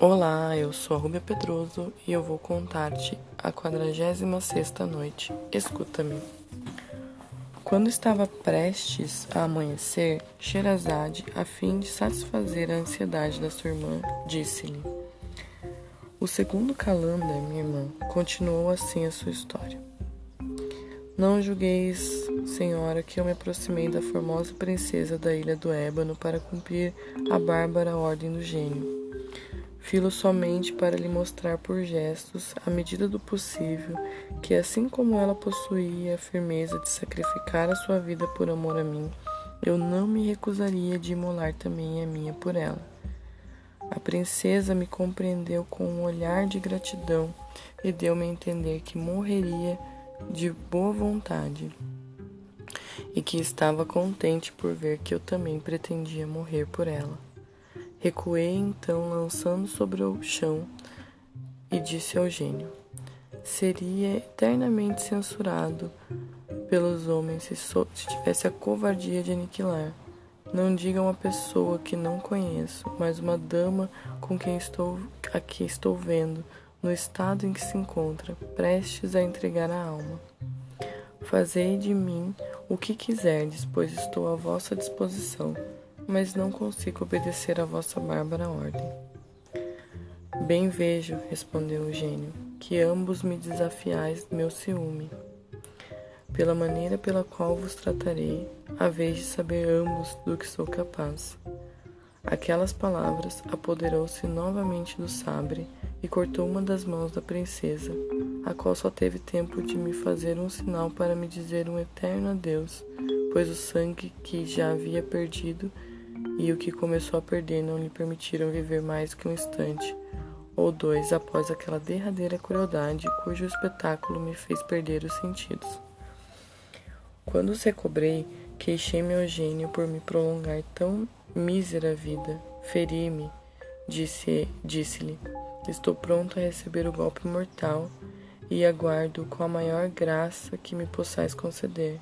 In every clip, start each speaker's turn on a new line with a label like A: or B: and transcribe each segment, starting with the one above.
A: Olá, eu sou a Rubia Pedroso e eu vou contar-te a 46 noite. Escuta-me. Quando estava prestes a amanhecer, Sherazade, a fim de satisfazer a ansiedade da sua irmã, disse-lhe: O segundo calanda, minha irmã, continuou assim a sua história. Não julgueis, senhora, que eu me aproximei da formosa princesa da ilha do Ébano para cumprir a bárbara ordem do gênio Filo somente para lhe mostrar por gestos, à medida do possível, que assim como ela possuía a firmeza de sacrificar a sua vida por amor a mim, eu não me recusaria de imolar também a minha por ela. A princesa me compreendeu com um olhar de gratidão e deu-me a entender que morreria de boa vontade e que estava contente por ver que eu também pretendia morrer por ela. Recuei então, lançando sobre o chão, e disse ao gênio: Seria eternamente censurado pelos homens se, so se tivesse a covardia de aniquilar. Não diga uma pessoa que não conheço, mas uma dama com quem estou aqui estou vendo, no estado em que se encontra, prestes a entregar a alma. Fazei de mim o que quiserdes, pois estou à vossa disposição mas não consigo obedecer à vossa bárbara ordem. Bem vejo, respondeu o gênio, que ambos me desafiais meu ciúme. Pela maneira pela qual vos tratarei, a vez de saber ambos do que sou capaz. Aquelas palavras apoderou-se novamente do sabre e cortou uma das mãos da princesa, a qual só teve tempo de me fazer um sinal para me dizer um eterno adeus, pois o sangue que já havia perdido e o que começou a perder não lhe permitiram viver mais que um instante ou dois após aquela derradeira crueldade cujo espetáculo me fez perder os sentidos. Quando os recobrei, queixei-me ao gênio por me prolongar tão mísera vida. Feri-me, disse-lhe. Disse Estou pronto a receber o golpe mortal e aguardo com a maior graça que me possais conceder.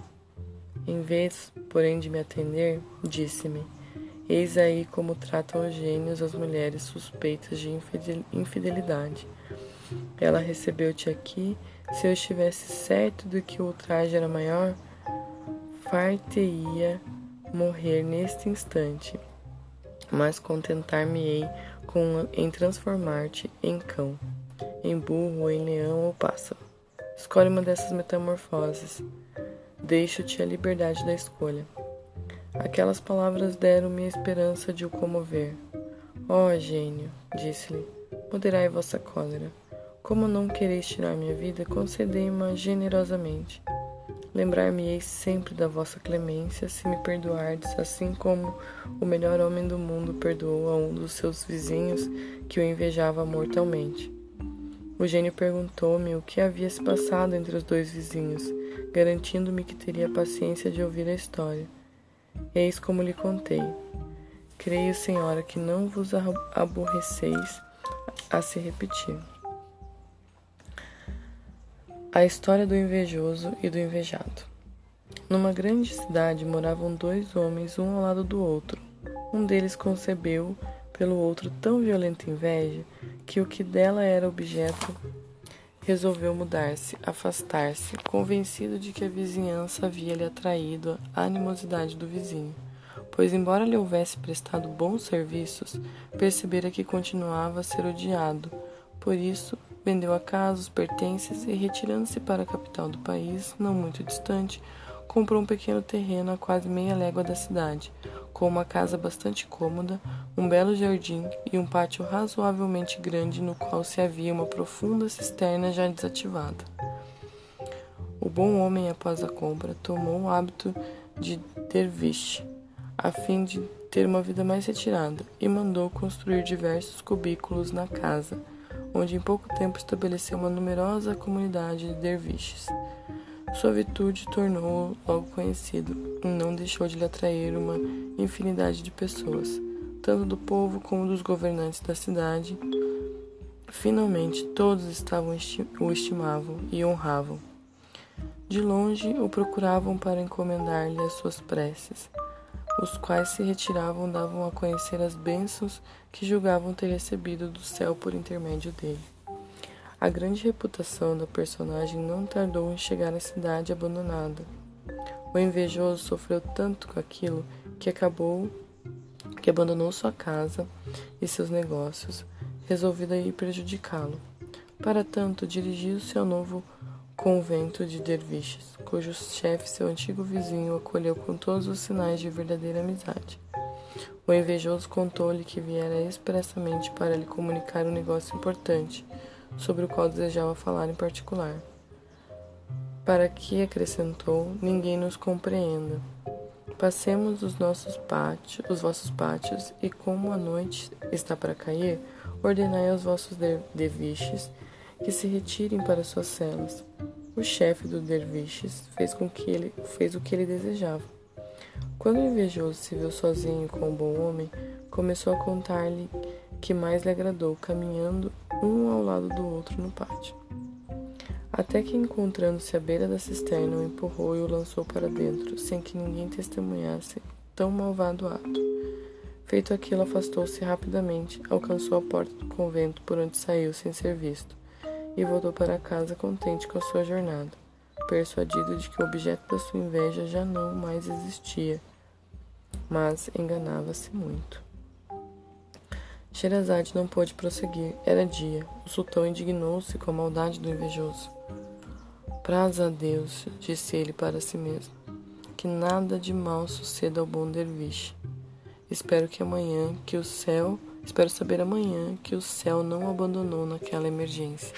A: Em vez, porém, de me atender, disse-me: Eis aí como tratam os gênios as mulheres suspeitas de infidelidade. Ela recebeu-te aqui, se eu estivesse certo de que o ultraje era maior, far-te-ia morrer neste instante, mas contentar-me-ei com em transformar-te em cão, em burro, em leão ou pássaro. Escolhe uma dessas metamorfoses. Deixo-te a liberdade da escolha. Aquelas palavras deram-me a esperança de o comover. Oh, gênio, disse-lhe, moderai vossa cólera. Como não quereis tirar minha vida, concedei-ma generosamente. Lembrar-me-eis sempre da vossa clemência, se me perdoardes, assim como o melhor homem do mundo perdoou a um dos seus vizinhos que o invejava mortalmente. O gênio perguntou-me o que havia se passado entre os dois vizinhos, garantindo-me que teria paciência de ouvir a história. Eis como lhe contei. Creio, senhora, que não vos aborreceis a se repetir. A história do invejoso e do invejado. Numa grande cidade moravam dois homens, um ao lado do outro. Um deles concebeu pelo outro tão violenta inveja que o que dela era objeto resolveu mudar-se, afastar-se, convencido de que a vizinhança havia lhe atraído a animosidade do vizinho, pois, embora lhe houvesse prestado bons serviços, percebera que continuava a ser odiado. Por isso, vendeu a casa, os pertences e, retirando-se para a capital do país, não muito distante, comprou um pequeno terreno a quase meia légua da cidade, com uma casa bastante cômoda, um belo jardim e um pátio razoavelmente grande no qual se havia uma profunda cisterna já desativada. O bom homem, após a compra, tomou o hábito de derviche, a fim de ter uma vida mais retirada, e mandou construir diversos cubículos na casa, onde em pouco tempo estabeleceu uma numerosa comunidade de derviches. Sua virtude tornou-o logo conhecido e não deixou de lhe atrair uma infinidade de pessoas, tanto do povo como dos governantes da cidade. Finalmente, todos estavam o estimavam e honravam. De longe o procuravam para encomendar-lhe as suas preces, os quais se retiravam davam a conhecer as bênçãos que julgavam ter recebido do céu por intermédio dele. A grande reputação da personagem não tardou em chegar à cidade abandonada. O invejoso sofreu tanto com aquilo que acabou que abandonou sua casa e seus negócios, resolvido a ir prejudicá-lo. Para tanto, dirigiu-se ao novo convento de derviches, cujo chefe, seu antigo vizinho, acolheu com todos os sinais de verdadeira amizade. O invejoso contou-lhe que viera expressamente para lhe comunicar um negócio importante, sobre o qual desejava falar em particular. Para que, acrescentou, ninguém nos compreenda. Passemos os nossos pátios, os vossos pátios, e como a noite está para cair, ordenai aos vossos derviches que se retirem para suas celas. O chefe do derviches fez com que ele fez o que ele desejava. Quando o invejoso se viu sozinho com o bom homem, começou a contar-lhe que mais lhe agradou, caminhando um ao lado do outro no pátio. Até que, encontrando-se à beira da cisterna, o empurrou e o lançou para dentro, sem que ninguém testemunhasse tão malvado ato. Feito aquilo, afastou-se rapidamente, alcançou a porta do convento por onde saiu sem ser visto e voltou para casa contente com a sua jornada, persuadido de que o objeto da sua inveja já não mais existia. Mas enganava-se muito. Sherazade não pôde prosseguir. Era dia. O sultão indignou-se com a maldade do invejoso. Praza a Deus, disse ele para si mesmo, que nada de mal suceda ao bom derviche. Espero que amanhã, que o céu, espero saber amanhã que o céu não abandonou naquela emergência.